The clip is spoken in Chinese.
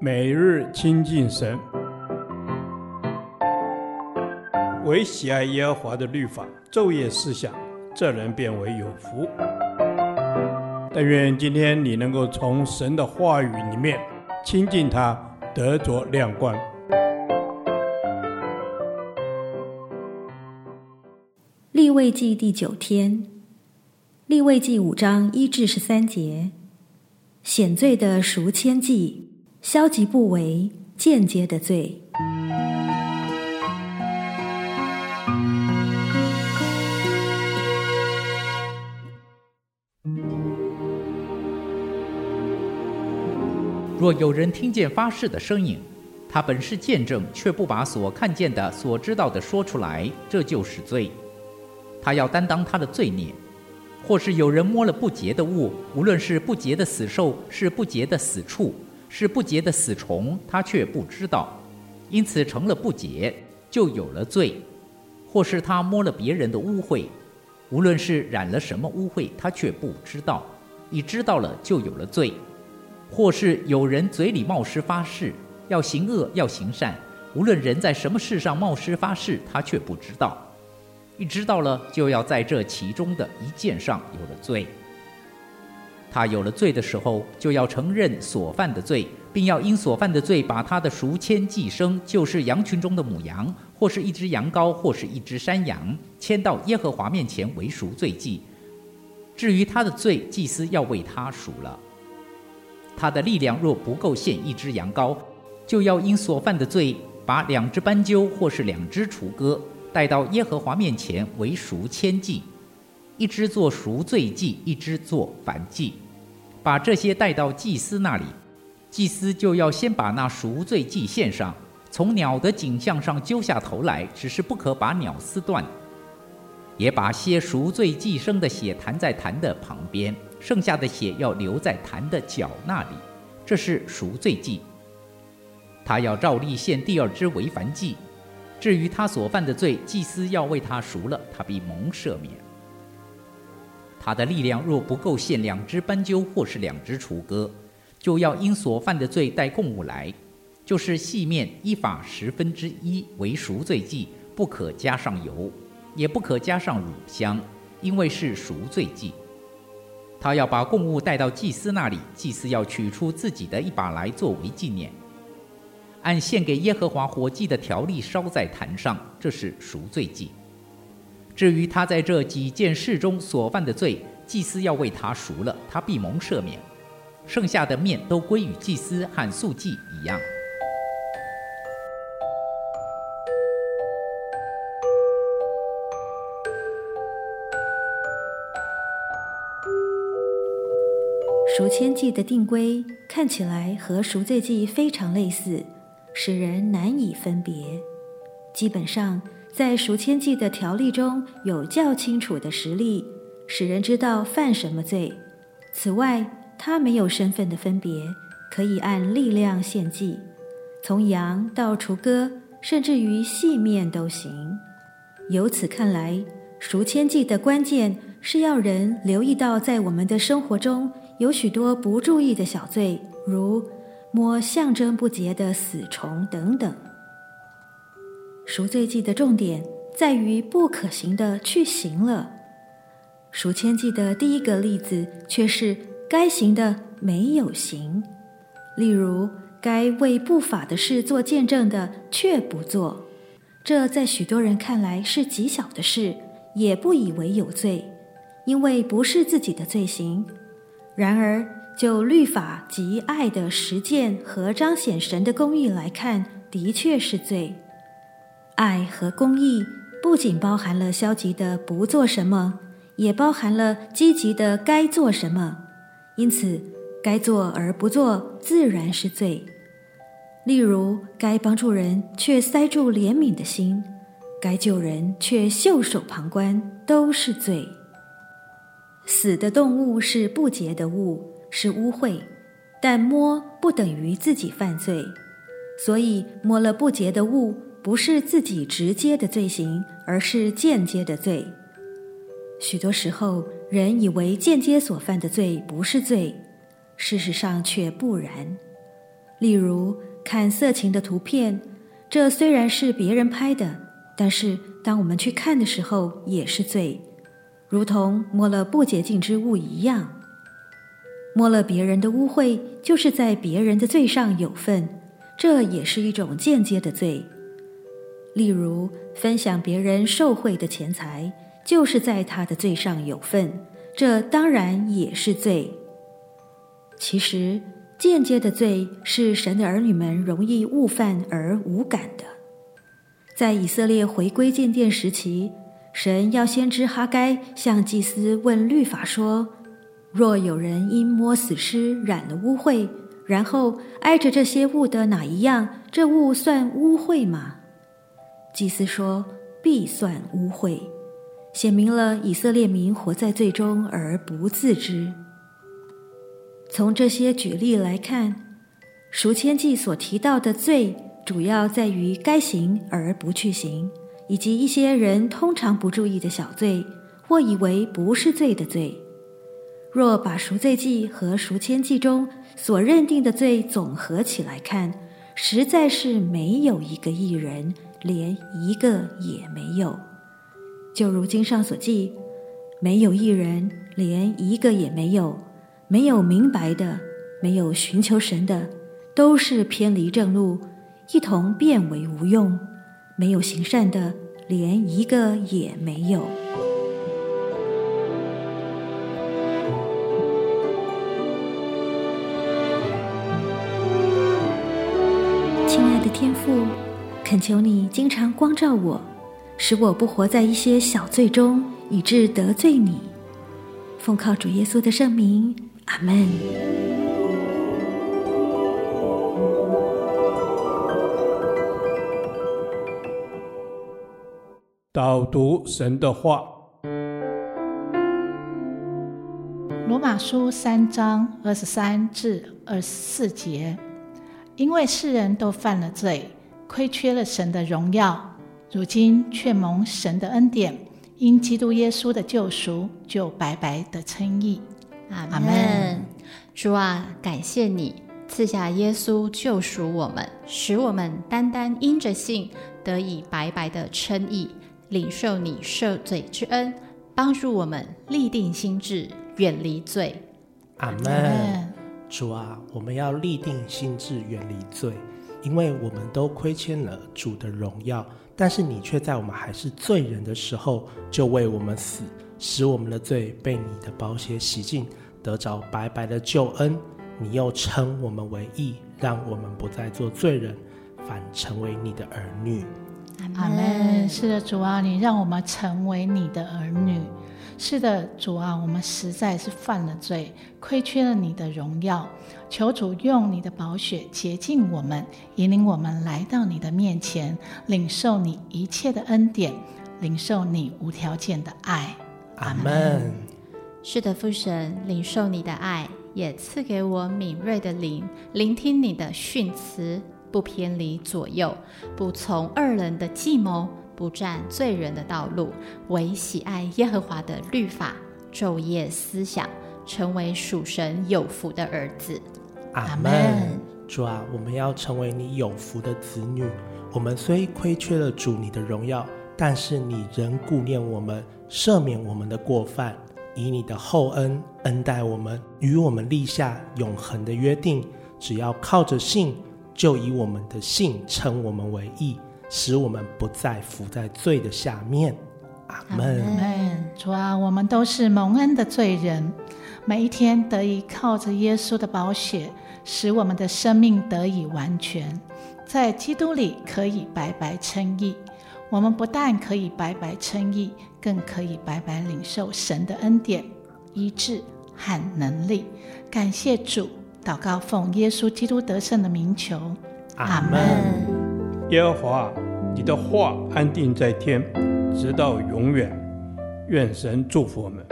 每日亲近神，唯喜爱耶和华的律法，昼夜思想，这人便为有福。但愿今天你能够从神的话语里面亲近他，得着亮光。立位记第九天，立位记五章一至十三节，显罪的赎愆祭，消极不为，间接的罪。若有人听见发誓的声音，他本是见证，却不把所看见的、所知道的说出来，这就是罪。他要担当他的罪孽。或是有人摸了不洁的物，无论是不洁的死兽，是不洁的死畜，是不洁的死虫，他却不知道，因此成了不洁，就有了罪。或是他摸了别人的污秽，无论是染了什么污秽，他却不知道，一知道了就有了罪。或是有人嘴里冒失发誓，要行恶要行善，无论人在什么事上冒失发誓，他却不知道，一知道了就要在这其中的一件上有了罪。他有了罪的时候，就要承认所犯的罪，并要因所犯的罪把他的赎愆祭牲，就是羊群中的母羊，或是一只羊羔，或是一只山羊，牵到耶和华面前为赎罪祭。至于他的罪，祭司要为他赎了。他的力量若不够献一只羊羔，就要因所犯的罪，把两只斑鸠或是两只雏鸽带到耶和华面前为赎愆祭，一只做赎罪祭，一只做燔祭，把这些带到祭司那里，祭司就要先把那赎罪祭献上，从鸟的颈项上揪下头来，只是不可把鸟撕断，也把些赎罪祭生的血弹在坛的旁边。剩下的血要留在坛的角那里，这是赎罪祭。他要照例献第二支为燔祭。至于他所犯的罪，祭司要为他赎了，他必蒙赦免。他的力量若不够献两只斑鸠或是两只雏鸽，就要因所犯的罪带供物来，就是细面依法十分之一为赎罪祭，不可加上油，也不可加上乳香，因为是赎罪祭。他要把供物带到祭司那里，祭司要取出自己的一把来作为纪念，按献给耶和华火祭的条例烧在坛上，这是赎罪祭。至于他在这几件事中所犯的罪，祭司要为他赎了，他必蒙赦免。剩下的面都归与祭司，和素祭一样。赎愆祭的定规看起来和赎罪祭非常类似，使人难以分别。基本上，在赎愆祭的条例中有较清楚的实例，使人知道犯什么罪。此外，他没有身份的分别，可以按力量献祭，从羊到雏鸽，甚至于细面都行。由此看来，赎愆祭的关键是要人留意到，在我们的生活中。有许多不注意的小罪，如摸象征不洁的死虫等等。赎罪祭的重点在于不可行的去行了，赎愆祭的第一个例子却是该行的没有行。例如，该为不法的事做见证的却不做，这在许多人看来是极小的事，也不以为有罪，因为不是自己的罪行。然而，就律法及爱的实践和彰显神的公义来看，的确是罪。爱和公益不仅包含了消极的不做什么，也包含了积极的该做什么。因此，该做而不做，自然是罪。例如，该帮助人却塞住怜悯的心，该救人却袖手旁观，都是罪。死的动物是不洁的物，是污秽，但摸不等于自己犯罪，所以摸了不洁的物，不是自己直接的罪行，而是间接的罪。许多时候，人以为间接所犯的罪不是罪，事实上却不然。例如看色情的图片，这虽然是别人拍的，但是当我们去看的时候也是罪，如同摸了不洁净之物一样。摸了别人的污秽，就是在别人的罪上有份，这也是一种间接的罪。例如，分享别人受贿的钱财，就是在他的罪上有份，这当然也是罪。其实，间接的罪是神的儿女们容易误犯而无感的。在以色列回归建殿时期，神要先知哈该向祭司问律法说。若有人因摸死尸染了污秽，然后挨着这些物的哪一样，这物算污秽吗？祭司说必算污秽，显明了以色列民活在罪中而不自知。从这些举例来看，赎愆祭所提到的罪，主要在于该行而不去行，以及一些人通常不注意的小罪，或以为不是罪的罪。若把赎罪祭和赎愆祭中所认定的罪总合起来看，实在是没有一个义人，连一个也没有。就如经上所记，没有一人，连一个也没有；没有明白的，没有寻求神的，都是偏离正路，一同变为无用；没有行善的，连一个也没有。亲爱的天父，恳求你经常光照我，使我不活在一些小罪中，以致得罪你。奉靠主耶稣的圣名，阿门。导读神的话，罗马书三章二十三至二十四节。因为世人都犯了罪，亏缺了神的荣耀，如今却蒙神的恩典，因基督耶稣的救赎，就白白的称义。阿门。主啊，感谢你赐下耶稣救赎我们，使我们单单因着信得以白白的称义，领受你赦罪之恩，帮助我们立定心志，远离罪。阿门。主啊，我们要立定心志，远离罪，因为我们都亏欠了主的荣耀。但是你却在我们还是罪人的时候，就为我们死，使我们的罪被你的宝血洗净，得着白白的救恩。你又称我们为义，让我们不再做罪人，反成为你的儿女。阿门。是的，主啊，你让我们成为你的儿女。是的，主啊，我们实在是犯了罪，亏缺了你的荣耀。求主用你的宝血洁净我们，引领我们来到你的面前，领受你一切的恩典，领受你无条件的爱。阿门。是的，父神，领受你的爱，也赐给我敏锐的灵，聆听你的训词，不偏离左右，不从恶人的计谋。不占罪人的道路，唯喜爱耶和华的律法，昼夜思想，成为属神有福的儿子。阿门。主啊，我们要成为你有福的子女。我们虽亏缺了主你的荣耀，但是你仍顾念我们，赦免我们的过犯，以你的厚恩恩待我们，与我们立下永恒的约定。只要靠着信，就以我们的信称我们为义。使我们不再伏在罪的下面，阿门。主啊，我们都是蒙恩的罪人，每一天得以靠着耶稣的宝血，使我们的生命得以完全，在基督里可以白白称义。我们不但可以白白称义，更可以白白领受神的恩典、医治和能力。感谢主，祷告奉耶稣基督得胜的名求，阿门。耶和华，你的话安定在天，直到永远。愿神祝福我们。